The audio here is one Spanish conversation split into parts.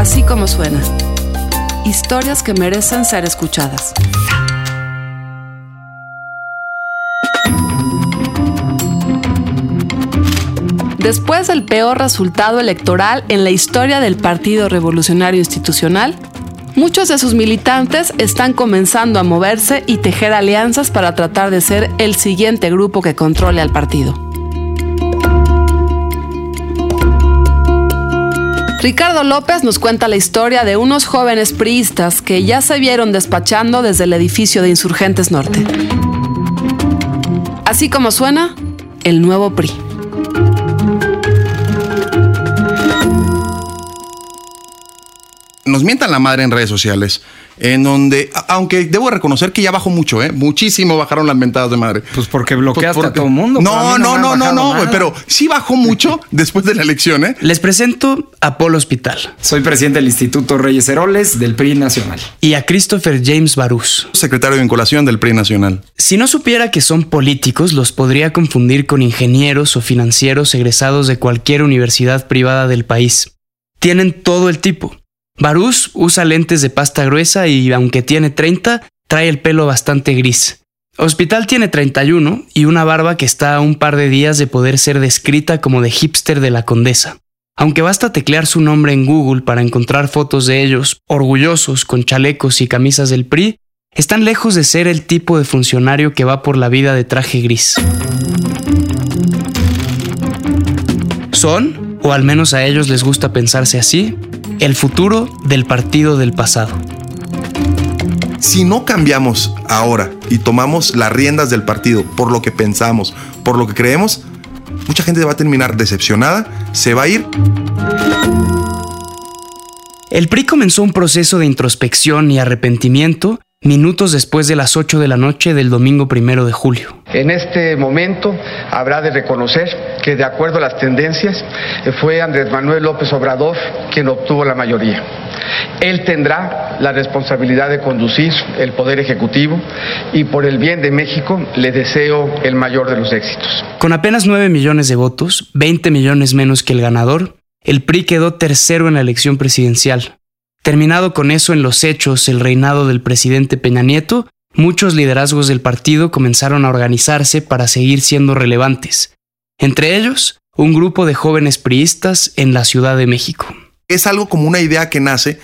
Así como suena. Historias que merecen ser escuchadas. Después del peor resultado electoral en la historia del Partido Revolucionario Institucional, muchos de sus militantes están comenzando a moverse y tejer alianzas para tratar de ser el siguiente grupo que controle al partido. Ricardo López nos cuenta la historia de unos jóvenes priistas que ya se vieron despachando desde el edificio de Insurgentes Norte. Así como suena, el nuevo PRI. nos mientan la madre en redes sociales, en donde, aunque debo reconocer que ya bajó mucho, ¿eh? Muchísimo bajaron las mentadas de madre. Pues porque bloqueaste a todo el mundo. No, no, no, no, no, pero sí bajó mucho después de la elección, ¿eh? Les presento a Paul Hospital. Soy presidente del Instituto Reyes Heroles del PRI Nacional. Y a Christopher James Barús. Secretario de vinculación del PRI Nacional. Si no supiera que son políticos, los podría confundir con ingenieros o financieros egresados de cualquier universidad privada del país. Tienen todo el tipo Barús usa lentes de pasta gruesa y aunque tiene 30, trae el pelo bastante gris. Hospital tiene 31 y una barba que está a un par de días de poder ser descrita como de hipster de la condesa. Aunque basta teclear su nombre en Google para encontrar fotos de ellos, orgullosos con chalecos y camisas del PRI, están lejos de ser el tipo de funcionario que va por la vida de traje gris. Son, o al menos a ellos les gusta pensarse así, el futuro del partido del pasado. Si no cambiamos ahora y tomamos las riendas del partido por lo que pensamos, por lo que creemos, mucha gente va a terminar decepcionada, se va a ir. El PRI comenzó un proceso de introspección y arrepentimiento minutos después de las 8 de la noche del domingo primero de julio. En este momento habrá de reconocer que de acuerdo a las tendencias fue Andrés Manuel López Obrador quien obtuvo la mayoría. Él tendrá la responsabilidad de conducir el Poder Ejecutivo y por el bien de México le deseo el mayor de los éxitos. Con apenas 9 millones de votos, 20 millones menos que el ganador, el PRI quedó tercero en la elección presidencial, Terminado con eso en los hechos el reinado del presidente Peña Nieto, muchos liderazgos del partido comenzaron a organizarse para seguir siendo relevantes. Entre ellos, un grupo de jóvenes priistas en la Ciudad de México. Es algo como una idea que nace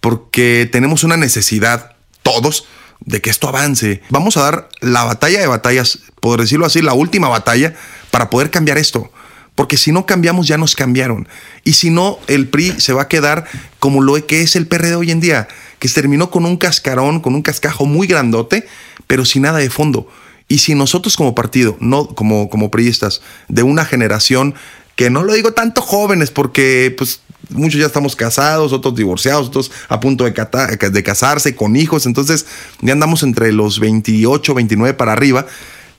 porque tenemos una necesidad, todos, de que esto avance. Vamos a dar la batalla de batallas, por decirlo así, la última batalla para poder cambiar esto porque si no cambiamos ya nos cambiaron. Y si no, el PRI se va a quedar como lo que es el PRD hoy en día, que terminó con un cascarón, con un cascajo muy grandote, pero sin nada de fondo. Y si nosotros como partido, no como, como priistas, de una generación que no lo digo tanto jóvenes, porque pues muchos ya estamos casados, otros divorciados, otros a punto de, de casarse con hijos, entonces ya andamos entre los 28, 29 para arriba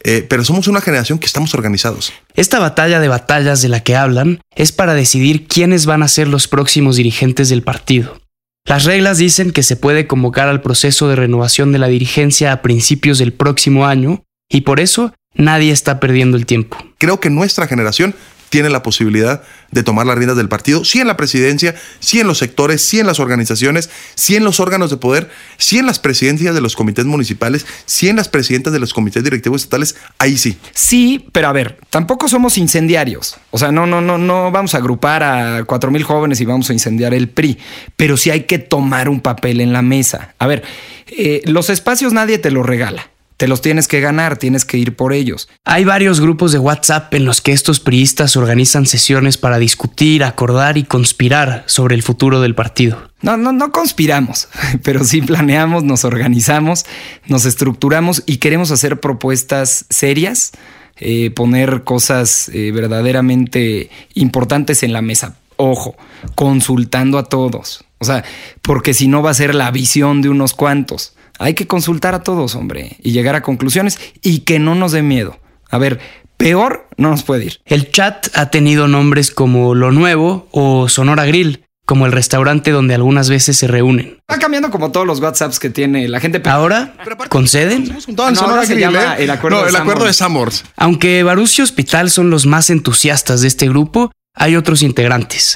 eh, pero somos una generación que estamos organizados. Esta batalla de batallas de la que hablan es para decidir quiénes van a ser los próximos dirigentes del partido. Las reglas dicen que se puede convocar al proceso de renovación de la dirigencia a principios del próximo año y por eso nadie está perdiendo el tiempo. Creo que nuestra generación tiene la posibilidad de tomar las riendas del partido, sí en la presidencia, sí en los sectores, sí en las organizaciones, sí en los órganos de poder, sí en las presidencias de los comités municipales, sí en las presidentas de los comités directivos estatales, ahí sí. Sí, pero a ver, tampoco somos incendiarios. O sea, no, no, no, no vamos a agrupar a cuatro mil jóvenes y vamos a incendiar el PRI, pero sí hay que tomar un papel en la mesa. A ver, eh, los espacios nadie te los regala. Te los tienes que ganar, tienes que ir por ellos. Hay varios grupos de WhatsApp en los que estos priistas organizan sesiones para discutir, acordar y conspirar sobre el futuro del partido. No, no, no conspiramos, pero sí planeamos, nos organizamos, nos estructuramos y queremos hacer propuestas serias, eh, poner cosas eh, verdaderamente importantes en la mesa. Ojo, consultando a todos. O sea, porque si no va a ser la visión de unos cuantos. Hay que consultar a todos, hombre, y llegar a conclusiones y que no nos dé miedo. A ver, peor no nos puede ir. El chat ha tenido nombres como Lo Nuevo o Sonora Grill, como el restaurante donde algunas veces se reúnen. Va cambiando como todos los WhatsApps que tiene la gente. Ahora, ¿conceden? No, Sonora se llama ¿eh? el acuerdo, no, el acuerdo de Samors. Aunque Barus y Hospital son los más entusiastas de este grupo, hay otros integrantes.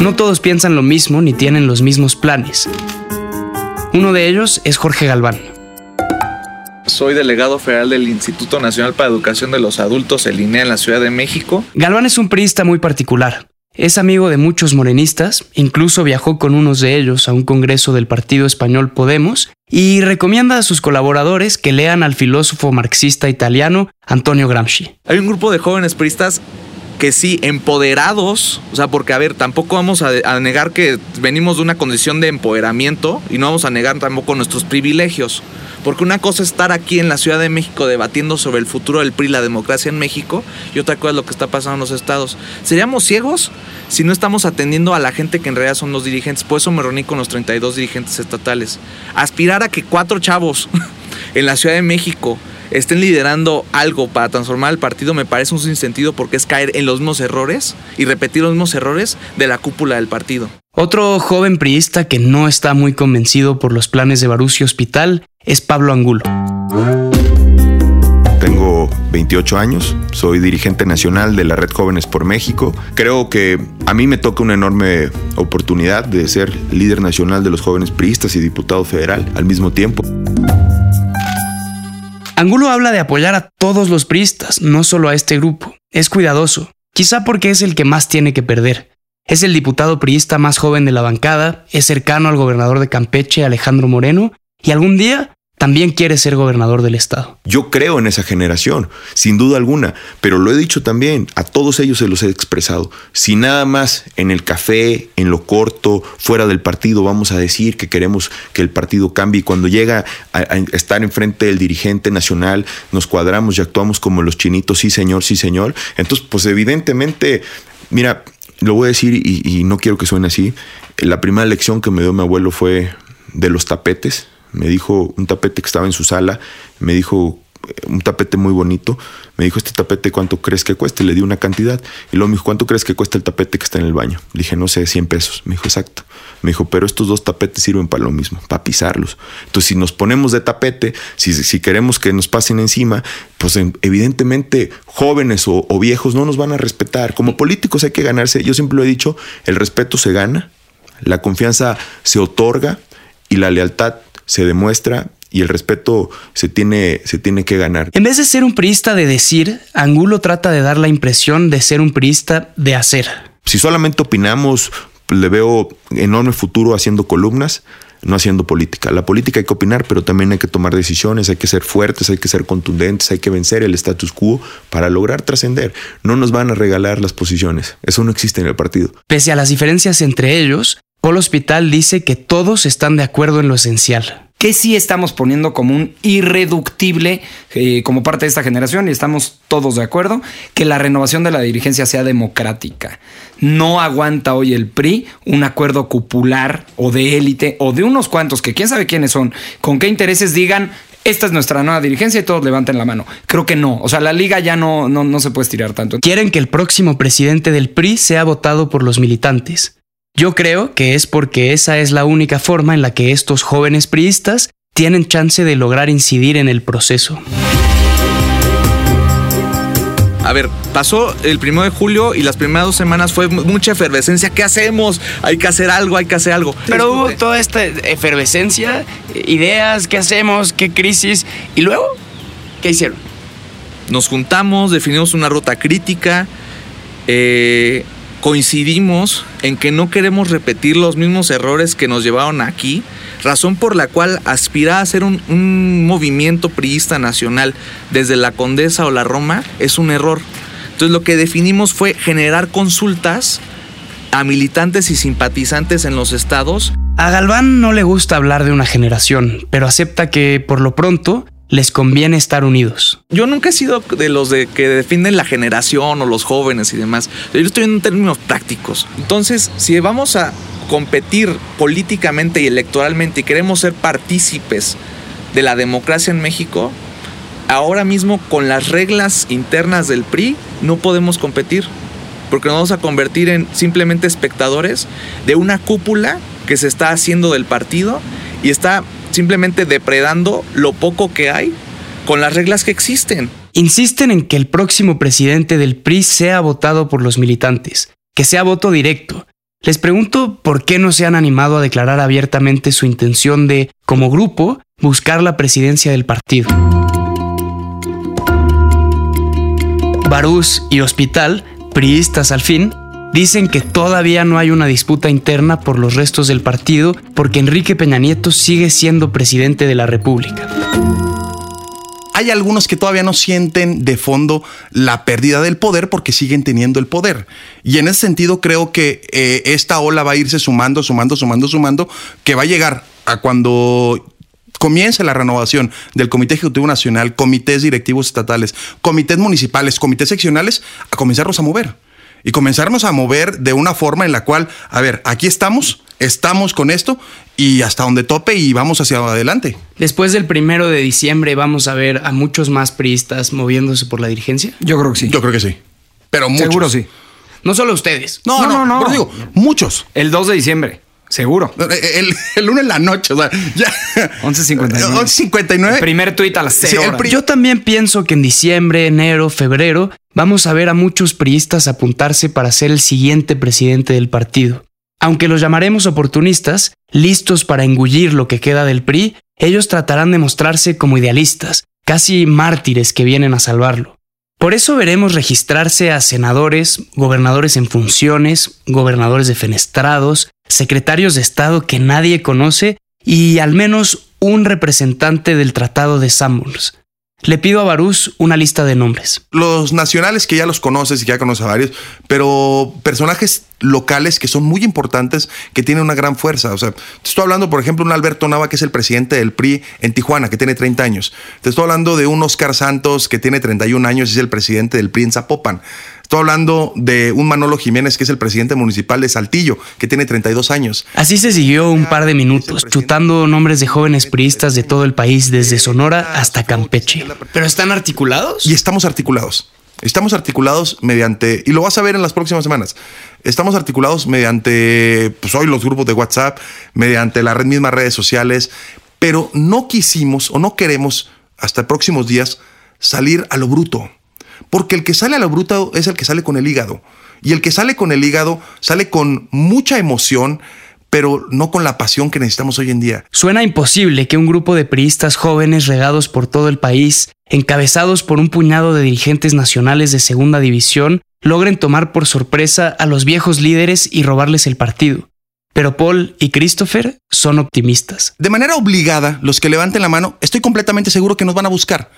No todos piensan lo mismo ni tienen los mismos planes. Uno de ellos es Jorge Galván. Soy delegado federal del Instituto Nacional para Educación de los Adultos, el INEA, en la Ciudad de México. Galván es un priista muy particular. Es amigo de muchos morenistas, incluso viajó con unos de ellos a un congreso del partido español Podemos y recomienda a sus colaboradores que lean al filósofo marxista italiano Antonio Gramsci. Hay un grupo de jóvenes priistas que sí, empoderados, o sea, porque a ver, tampoco vamos a, negar que venimos de una condición de empoderamiento y no vamos a negar tampoco nuestros privilegios. Porque una cosa es estar aquí en la Ciudad de México debatiendo sobre el futuro del PRI, la democracia en México, y otra cosa es lo que está pasando en los estados. ¿Seríamos ciegos si no estamos atendiendo a la gente que en realidad son los dirigentes? Por eso me reuní con los 32 dirigentes estatales. Aspirar a que cuatro chavos en la Ciudad de México estén liderando algo para transformar el partido me parece un sinsentido porque es caer en los mismos errores y repetir los mismos errores de la cúpula del partido. Otro joven priista que no está muy convencido por los planes de Barucio Hospital es Pablo Angulo. Tengo 28 años, soy dirigente nacional de la Red Jóvenes por México. Creo que a mí me toca una enorme oportunidad de ser líder nacional de los jóvenes priistas y diputado federal al mismo tiempo. Angulo habla de apoyar a todos los priistas, no solo a este grupo. Es cuidadoso, quizá porque es el que más tiene que perder. Es el diputado priista más joven de la bancada, es cercano al gobernador de Campeche, Alejandro Moreno, y algún día también quiere ser gobernador del estado. Yo creo en esa generación, sin duda alguna, pero lo he dicho también, a todos ellos se los he expresado. Si nada más en el café, en lo corto, fuera del partido, vamos a decir que queremos que el partido cambie y cuando llega a, a estar enfrente del dirigente nacional, nos cuadramos y actuamos como los chinitos, sí señor, sí señor, entonces pues evidentemente, mira, lo voy a decir y, y no quiero que suene así, la primera lección que me dio mi abuelo fue de los tapetes, me dijo un tapete que estaba en su sala, me dijo un tapete muy bonito, me dijo, este tapete, ¿cuánto crees que cueste? Le di una cantidad. Y luego me dijo, ¿cuánto crees que cuesta el tapete que está en el baño? Le dije, no sé, 100 pesos. Me dijo, exacto. Me dijo, pero estos dos tapetes sirven para lo mismo, para pisarlos. Entonces, si nos ponemos de tapete, si, si queremos que nos pasen encima, pues evidentemente jóvenes o, o viejos no nos van a respetar. Como políticos hay que ganarse, yo siempre lo he dicho, el respeto se gana, la confianza se otorga y la lealtad se demuestra y el respeto se tiene, se tiene que ganar. En vez de ser un priista de decir, Angulo trata de dar la impresión de ser un priista de hacer. Si solamente opinamos, le veo enorme futuro haciendo columnas, no haciendo política. La política hay que opinar, pero también hay que tomar decisiones, hay que ser fuertes, hay que ser contundentes, hay que vencer el status quo para lograr trascender. No nos van a regalar las posiciones. Eso no existe en el partido. Pese a las diferencias entre ellos, Polo Hospital dice que todos están de acuerdo en lo esencial. Que sí estamos poniendo como un irreductible eh, como parte de esta generación y estamos todos de acuerdo que la renovación de la dirigencia sea democrática. No aguanta hoy el PRI un acuerdo cupular o de élite o de unos cuantos que quién sabe quiénes son, con qué intereses digan esta es nuestra nueva dirigencia y todos levanten la mano. Creo que no. O sea, la liga ya no, no, no se puede estirar tanto. Quieren que el próximo presidente del PRI sea votado por los militantes. Yo creo que es porque esa es la única forma en la que estos jóvenes priistas tienen chance de lograr incidir en el proceso. A ver, pasó el primero de julio y las primeras dos semanas fue mucha efervescencia. ¿Qué hacemos? Hay que hacer algo, hay que hacer algo. Pero hubo toda esta efervescencia, ideas, ¿qué hacemos? ¿Qué crisis? ¿Y luego? ¿Qué hicieron? Nos juntamos, definimos una ruta crítica. Eh, coincidimos en que no queremos repetir los mismos errores que nos llevaron aquí, razón por la cual aspirar a ser un, movimiento priista nacional desde la Condesa o la Roma es un error. Entonces lo que definimos fue generar consultas a militantes y simpatizantes en los estados. A Galván no le gusta hablar de una generación, pero acepta que por lo pronto les conviene estar unidos. Yo nunca he sido de los de que defienden la generación o los jóvenes y demás. Yo estoy en términos prácticos. Entonces, si vamos a competir políticamente y electoralmente y queremos ser partícipes de la democracia en México, ahora mismo con las reglas internas del PRI no podemos competir. Porque nos vamos a convertir en simplemente espectadores de una cúpula que se está haciendo del partido y está simplemente depredando lo poco que hay con las reglas que existen. Insisten en que el próximo presidente del PRI sea votado por los militantes, que sea voto directo. Les pregunto por qué no se han animado a declarar abiertamente su intención de, como grupo, buscar la presidencia del partido. Barús y Hospital, priistas al fin, dicen que todavía no hay una disputa interna por los restos del partido porque Enrique Peña Nieto sigue siendo presidente de la República. Hay algunos que todavía no sienten de fondo la pérdida del poder porque siguen teniendo el poder. Y en ese sentido creo que eh, esta ola va a irse sumando, sumando, sumando, sumando, que va a llegar a cuando comience la renovación del Comité Ejecutivo Nacional, comités directivos estatales, comités municipales, comités seccionales, a comenzarnos a mover. Y comenzarnos a mover de una forma en la cual, a ver, aquí estamos, estamos con esto y hasta donde tope y vamos hacia adelante. Después del primero de diciembre vamos a ver a muchos más priistas moviéndose por la dirigencia. Yo creo que sí. Yo creo que sí. Pero muchos. Seguro sí. No solo ustedes. No, no, no. Pero digo, muchos. El 2 de diciembre. Seguro. El, el lunes en la noche, o sea, ya. 11.59. 11.59. Primer tuit a las 0 Sí, el horas. pri- Yo también pienso que en diciembre, enero, febrero vamos a ver a muchos priistas apuntarse para ser el siguiente presidente del partido. Aunque los llamaremos oportunistas, listos para engullir lo que queda del PRI, ellos tratarán de mostrarse como idealistas, casi mártires que vienen a salvarlo. Por eso veremos registrarse a senadores, gobernadores en funciones, gobernadores defenestrados, secretarios de Estado que nadie conoce y al menos un representante del Tratado de Sandburg. Le pido a Barús una lista de nombres. los nacionales que ya los conoces y que ya conoces a varios, pero personajes locales que son muy importantes, que tienen una gran fuerza. O sea, te estoy hablando, por ejemplo, un Alberto Nava, que es el presidente del PRI en Tijuana, que tiene 30 años. Te estoy hablando de un Oscar Santos, que tiene 31 años y es el presidente del PRI en Zapopan. Estoy hablando de un Manolo Jiménez, que es el presidente municipal de Saltillo, que tiene 32 años. Así se siguió un par de minutos, chutando nombres de jóvenes priistas de todo el país, desde Sonora hasta Campeche. ¿Pero están articulados? Y estamos articulados. Estamos articulados mediante, y lo vas a ver en las próximas semanas, estamos articulados mediante, pues hoy los grupos de WhatsApp, mediante las red- mismas redes sociales, pero no quisimos o no queremos hasta próximos días salir a lo bruto. Porque el que sale a lo bruto es el que sale con el hígado. Y el que sale con el hígado sale con mucha emoción, pero no con la pasión que necesitamos hoy en día. Suena imposible que un grupo de priistas jóvenes regados por todo el país, encabezados por un puñado de dirigentes nacionales de segunda división, logren tomar por sorpresa a los viejos líderes y robarles el partido. Pero Paul y Christopher son optimistas. de manera obligada, los que levanten la mano, estoy completamente seguro que nos van a buscar.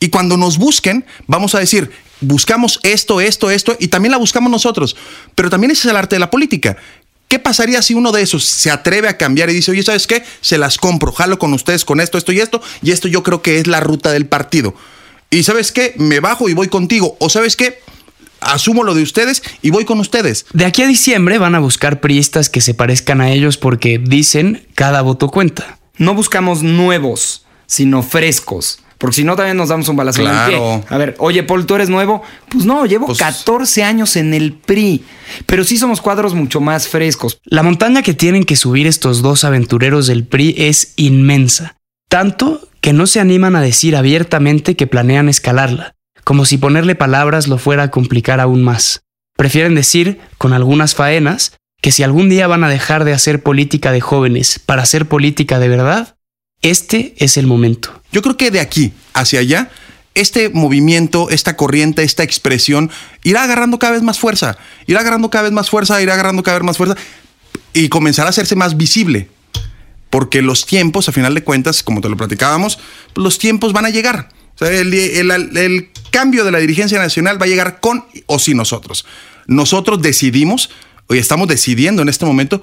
Y cuando nos busquen, vamos a decir, buscamos esto, esto, esto, y también la buscamos nosotros. Pero también ese es el arte de la política. ¿Qué pasaría si uno de esos se atreve a cambiar y dice, oye, ¿sabes qué? Se las compro, jalo con ustedes con esto, esto y esto, y esto yo creo que es la ruta del partido. Y ¿sabes qué? Me bajo y voy contigo. O ¿sabes qué? Asumo lo de ustedes y voy con ustedes. De aquí a diciembre van a buscar priistas que se parezcan a ellos porque dicen cada voto cuenta. No buscamos nuevos, sino frescos. Porque si no, también nos damos un balazo en el Claro. pie. A ver, oye, Paul, ¿tú eres nuevo? Pues no, llevo Pues- 14 años en el PRI. Pero sí somos cuadros mucho más frescos. La montaña que tienen que subir estos dos aventureros del PRI es inmensa, tanto que no se animan a decir abiertamente que planean escalarla, como si ponerle palabras lo fuera a complicar aún más. Prefieren decir, con algunas faenas, que si algún día van a dejar de hacer política de jóvenes para hacer política de verdad, este es el momento. Yo creo que de aquí hacia allá, este movimiento, esta corriente, esta expresión irá agarrando cada vez más fuerza, irá agarrando cada vez más fuerza, irá agarrando cada vez más fuerza y comenzará a hacerse más visible. Porque los tiempos, a final de cuentas, como te lo platicábamos, los tiempos van a llegar. El- el cambio de la dirigencia nacional va a llegar con o sin nosotros. Nosotros decidimos, hoy estamos decidiendo en este momento,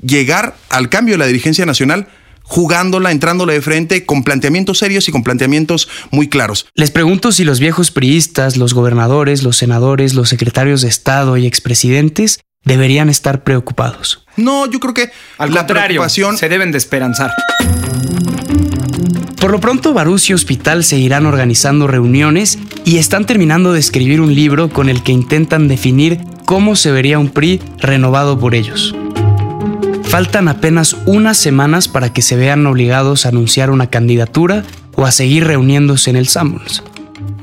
llegar al cambio de la dirigencia nacional jugándola, entrándola de frente, con planteamientos serios y con planteamientos muy claros. Les pregunto si los viejos priistas, los gobernadores, los senadores, los secretarios de Estado y expresidentes deberían estar preocupados. No, yo creo que Al la contrario, preocupación se deben de esperanzar. Por lo pronto, Barús y Hospital seguirán organizando reuniones y están terminando de escribir un libro con el que intentan definir cómo se vería un PRI renovado por ellos. Faltan apenas unas semanas para que se vean obligados a anunciar una candidatura o a seguir reuniéndose en el Sanborns.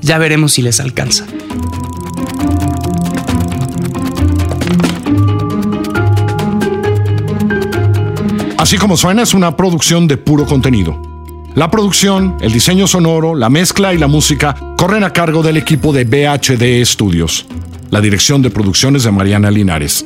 Ya veremos si les alcanza. Así como suena es una producción de puro contenido. La producción, el diseño sonoro, la mezcla y la música corren a cargo del equipo de BHD Studios. La dirección de producciones de Mariana Linares.